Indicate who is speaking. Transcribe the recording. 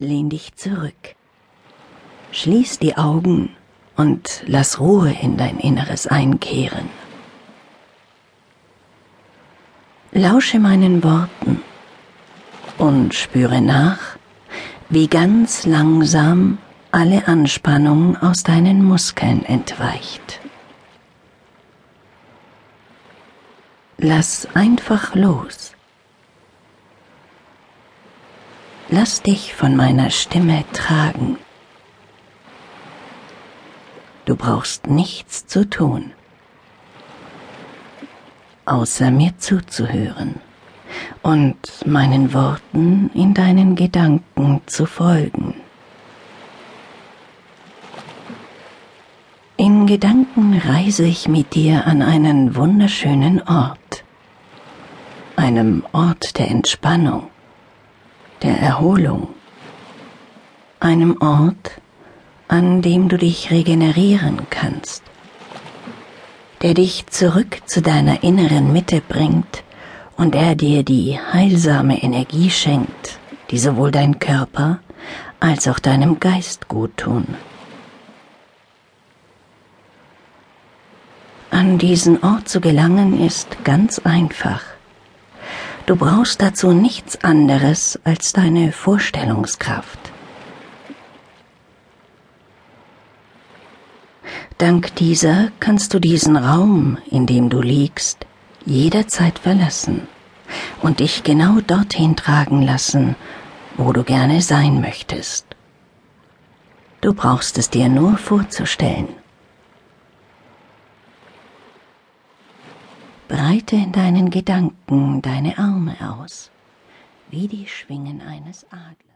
Speaker 1: Lehn dich zurück. Schließ die Augen und lass Ruhe in dein Inneres einkehren. Lausche meinen Worten und spüre nach, wie ganz langsam alle Anspannung aus deinen Muskeln entweicht. Lass einfach los. Lass dich von meiner Stimme tragen. Du brauchst nichts zu tun, außer mir zuzuhören und meinen Worten in deinen Gedanken zu folgen. In Gedanken reise ich mit dir an einen wunderschönen Ort, einem Ort der Entspannung der Erholung, einem Ort, an dem du dich regenerieren kannst, der dich zurück zu deiner inneren Mitte bringt und der dir die heilsame Energie schenkt, die sowohl dein Körper als auch deinem Geist gut tun. An diesen Ort zu gelangen ist ganz einfach. Du brauchst dazu nichts anderes als deine Vorstellungskraft. Dank dieser kannst du diesen Raum, in dem du liegst, jederzeit verlassen und dich genau dorthin tragen lassen, wo du gerne sein möchtest. Du brauchst es dir nur vorzustellen. Breite in deinen Gedanken deine Arme aus, wie die Schwingen eines Adlers.